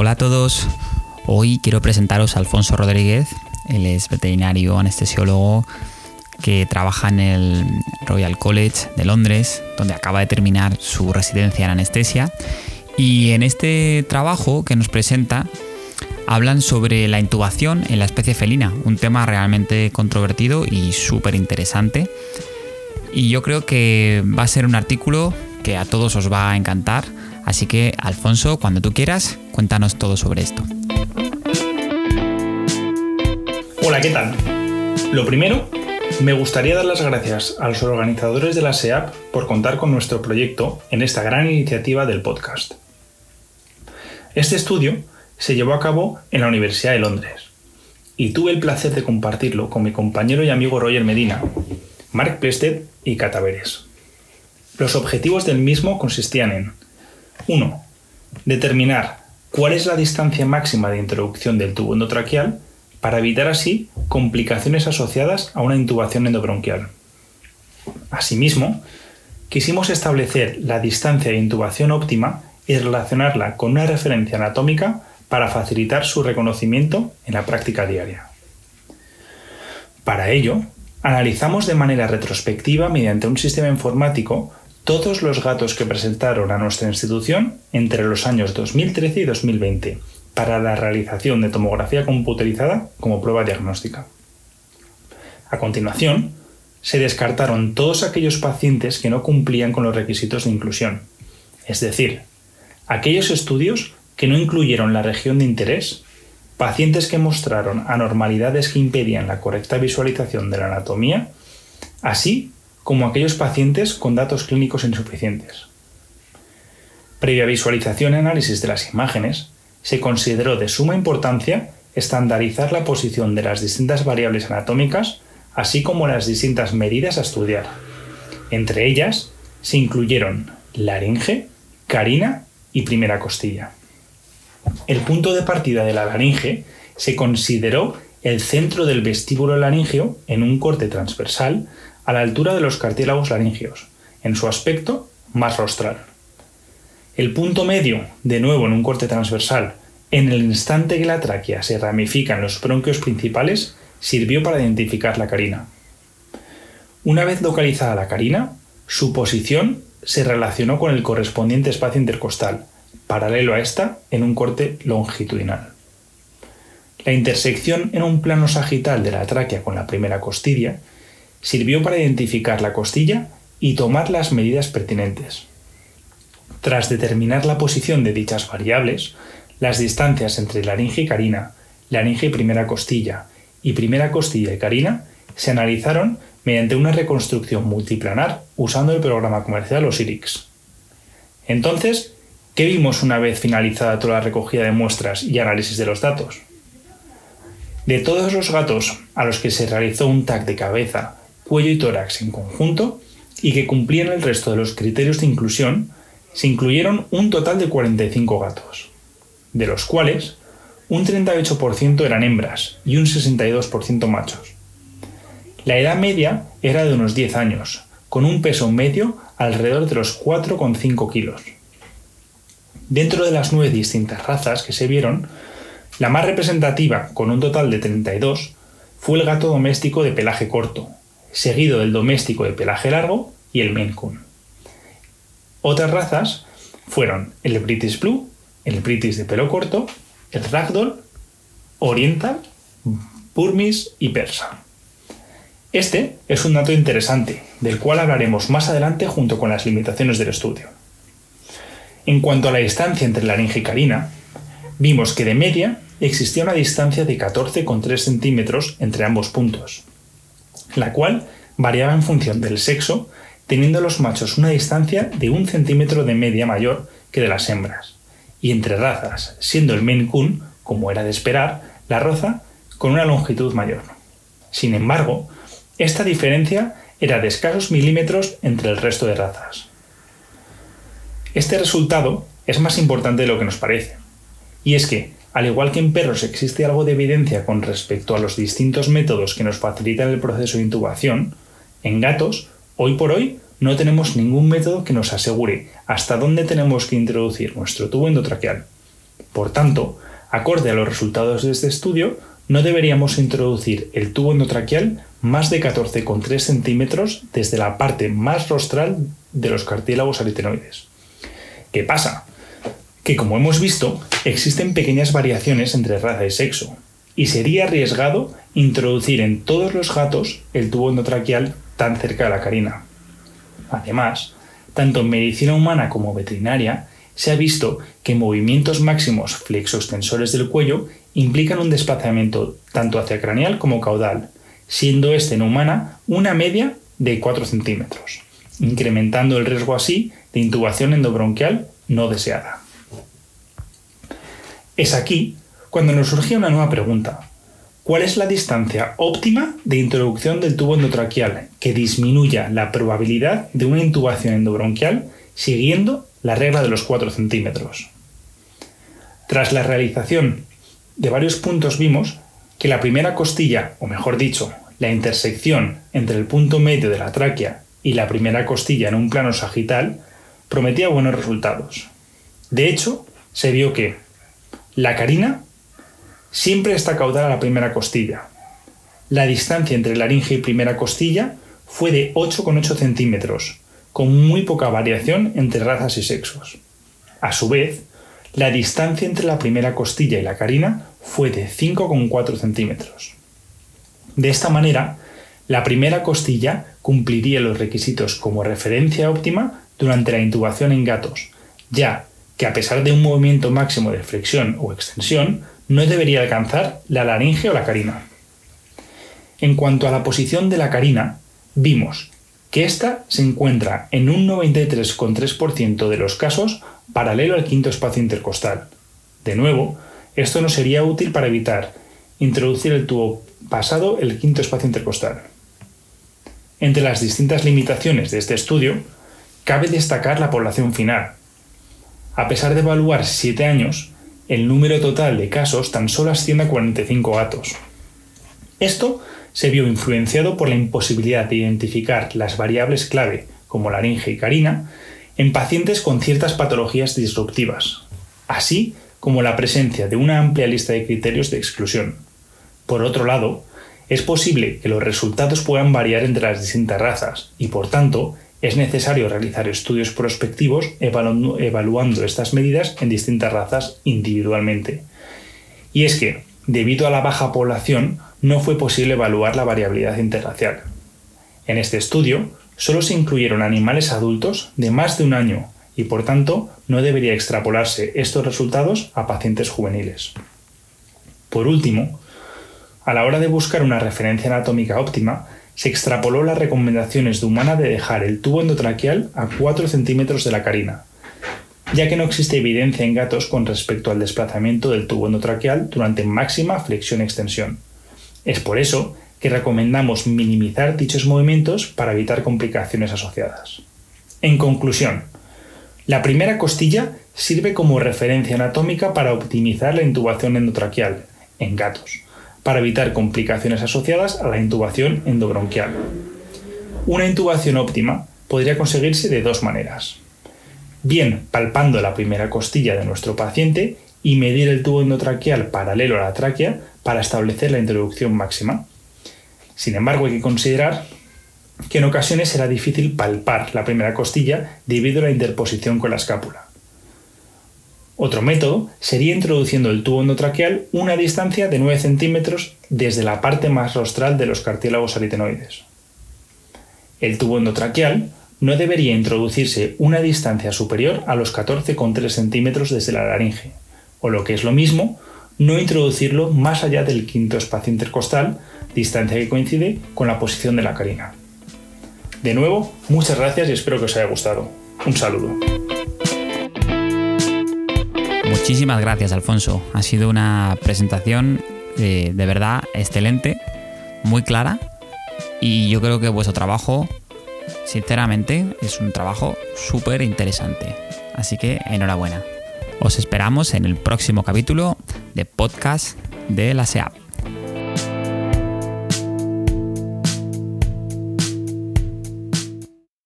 Hola a todos. Hoy quiero presentaros a Alfonso Rodríguez. Él es veterinario anestesiólogo que trabaja en el Royal College de Londres, donde acaba de terminar su residencia en anestesia. Y en este trabajo que nos presenta, hablan sobre la intubación en la especie felina, un tema realmente controvertido y súper interesante. Y yo creo que va a ser un artículo que a todos os va a encantar. Así que, Alfonso, cuando tú quieras, cuéntanos todo sobre esto. Hola, ¿qué tal? Lo primero, me gustaría dar las gracias a los organizadores de la SEAP por contar con nuestro proyecto en esta gran iniciativa del podcast. Este estudio se llevó a cabo en la Universidad de Londres y tuve el placer de compartirlo con mi compañero y amigo Roger Medina, Mark Plested y Cataveres. Los objetivos del mismo consistían en 1. Determinar cuál es la distancia máxima de introducción del tubo endotraqueal para evitar así complicaciones asociadas a una intubación endobronquial. Asimismo, quisimos establecer la distancia de intubación óptima y relacionarla con una referencia anatómica para facilitar su reconocimiento en la práctica diaria. Para ello, analizamos de manera retrospectiva mediante un sistema informático todos los gatos que presentaron a nuestra institución entre los años 2013 y 2020 para la realización de tomografía computerizada como prueba diagnóstica. A continuación, se descartaron todos aquellos pacientes que no cumplían con los requisitos de inclusión, es decir, aquellos estudios que no incluyeron la región de interés, pacientes que mostraron anormalidades que impedían la correcta visualización de la anatomía, así como aquellos pacientes con datos clínicos insuficientes. Previa visualización y análisis de las imágenes, se consideró de suma importancia estandarizar la posición de las distintas variables anatómicas, así como las distintas medidas a estudiar. Entre ellas se incluyeron laringe, carina y primera costilla. El punto de partida de la laringe se consideró el centro del vestíbulo laringeo en un corte transversal a la altura de los cartílagos laringeos, en su aspecto más rostral. El punto medio, de nuevo en un corte transversal, en el instante que la tráquea se ramifica en los bronquios principales, sirvió para identificar la carina. Una vez localizada la carina, su posición se relacionó con el correspondiente espacio intercostal, paralelo a esta en un corte longitudinal. La intersección en un plano sagital de la tráquea con la primera costilla sirvió para identificar la costilla y tomar las medidas pertinentes. Tras determinar la posición de dichas variables, las distancias entre laringe y carina, laringe y primera costilla y primera costilla y carina se analizaron mediante una reconstrucción multiplanar usando el programa comercial OSIRIX. Entonces, ¿qué vimos una vez finalizada toda la recogida de muestras y análisis de los datos? De todos los gatos a los que se realizó un TAC de cabeza cuello y tórax en conjunto y que cumplían el resto de los criterios de inclusión, se incluyeron un total de 45 gatos, de los cuales un 38% eran hembras y un 62% machos. La edad media era de unos 10 años, con un peso medio alrededor de los 4,5 kilos. Dentro de las nueve distintas razas que se vieron, la más representativa, con un total de 32, fue el gato doméstico de pelaje corto, seguido del doméstico de pelaje largo y el Maine Coon. Otras razas fueron el British Blue, el British de pelo corto, el Ragdoll, Oriental, Burmese y Persa. Este es un dato interesante, del cual hablaremos más adelante junto con las limitaciones del estudio. En cuanto a la distancia entre laringe y carina, vimos que de media existía una distancia de 14,3 centímetros entre ambos puntos, la cual variaba en función del sexo, teniendo los machos una distancia de un centímetro de media mayor que de las hembras, y entre razas, siendo el Maine Coon, como era de esperar, la roza con una longitud mayor. Sin embargo, esta diferencia era de escasos milímetros entre el resto de razas. Este resultado es más importante de lo que nos parece, y es que, al igual que en perros existe algo de evidencia con respecto a los distintos métodos que nos facilitan el proceso de intubación, en gatos, hoy por hoy, no tenemos ningún método que nos asegure hasta dónde tenemos que introducir nuestro tubo endotraqueal. Por tanto, acorde a los resultados de este estudio, no deberíamos introducir el tubo endotraqueal más de 14,3 centímetros desde la parte más rostral de los cartílagos aritenoides. ¿Qué pasa? Que como hemos visto, existen pequeñas variaciones entre raza y sexo, y sería arriesgado introducir en todos los gatos el tubo endotraqueal tan cerca de la carina. Además, tanto en medicina humana como veterinaria, se ha visto que movimientos máximos flexoextensores del cuello implican un desplazamiento tanto hacia craneal como caudal, siendo este en humana una media de 4 centímetros, incrementando el riesgo así de intubación endobronquial no deseada. Es aquí cuando nos surge una nueva pregunta. ¿Cuál es la distancia óptima de introducción del tubo endotraqueal que disminuya la probabilidad de una intubación endobronquial siguiendo la regla de los 4 centímetros. Tras la realización de varios puntos vimos que la primera costilla, o mejor dicho, la intersección entre el punto medio de la tráquea y la primera costilla en un plano sagital, prometía buenos resultados. De hecho, se vio que la carina siempre está caudal a la primera costilla. La distancia entre laringe y primera costilla fue de 8,8 centímetros, con muy poca variación entre razas y sexos. A su vez, la distancia entre la primera costilla y la carina fue de 5,4 centímetros. De esta manera, la primera costilla cumpliría los requisitos como referencia óptima durante la intubación en gatos, ya que a pesar de un movimiento máximo de flexión o extensión, no debería alcanzar la laringe o la carina. En cuanto a la posición de la carina, vimos que ésta se encuentra en un 93,3% de los casos paralelo al quinto espacio intercostal. De nuevo, esto no sería útil para evitar introducir el tubo pasado el quinto espacio intercostal. Entre las distintas limitaciones de este estudio, cabe destacar la población final. A pesar de evaluar 7 años, el número total de casos tan solo asciende a 45 gatos. Esto se vio influenciado por la imposibilidad de identificar las variables clave, como laringe y carina, en pacientes con ciertas patologías disruptivas, así como la presencia de una amplia lista de criterios de exclusión. Por otro lado, es posible que los resultados puedan variar entre las distintas razas y, por tanto, es necesario realizar estudios prospectivos evaluando, estas medidas en distintas razas individualmente. Y es que, debido a la baja población, no fue posible evaluar la variabilidad interracial. En este estudio, solo se incluyeron animales adultos de más de un año y por tanto no debería extrapolarse estos resultados a pacientes juveniles. Por último, a la hora de buscar una referencia anatómica óptima, se extrapoló las recomendaciones de humana de dejar el tubo endotraqueal a 4 centímetros de la carina, ya que no existe evidencia en gatos con respecto al desplazamiento del tubo endotraqueal durante máxima flexión-extensión. Es por eso que recomendamos minimizar dichos movimientos para evitar complicaciones asociadas. En conclusión, la primera costilla sirve como referencia anatómica para optimizar la intubación endotraqueal en gatos, para evitar complicaciones asociadas a la intubación endobronquial. Una intubación óptima podría conseguirse de dos maneras. Bien palpando la primera costilla de nuestro paciente y medir el tubo endotraqueal paralelo a la tráquea para establecer la introducción máxima. Sin embargo, hay que considerar que en ocasiones será difícil palpar la primera costilla debido a la interposición con la escápula. Otro método sería introduciendo el tubo endotraqueal una distancia de 9 centímetros desde la parte más rostral de los cartílagos aritenoides. El tubo endotraqueal no debería introducirse una distancia superior a los 14,3 centímetros desde la laringe, o lo que es lo mismo, no introducirlo más allá del quinto espacio intercostal, distancia que coincide con la posición de la carina. De nuevo, muchas gracias y espero que os haya gustado. Un saludo. Muchísimas gracias, Alfonso. Ha sido una presentación de, de verdad excelente, muy clara y yo creo que vuestro trabajo, sinceramente, es un trabajo súper interesante. Así que enhorabuena. Os esperamos en el próximo capítulo de podcast de la SEAP.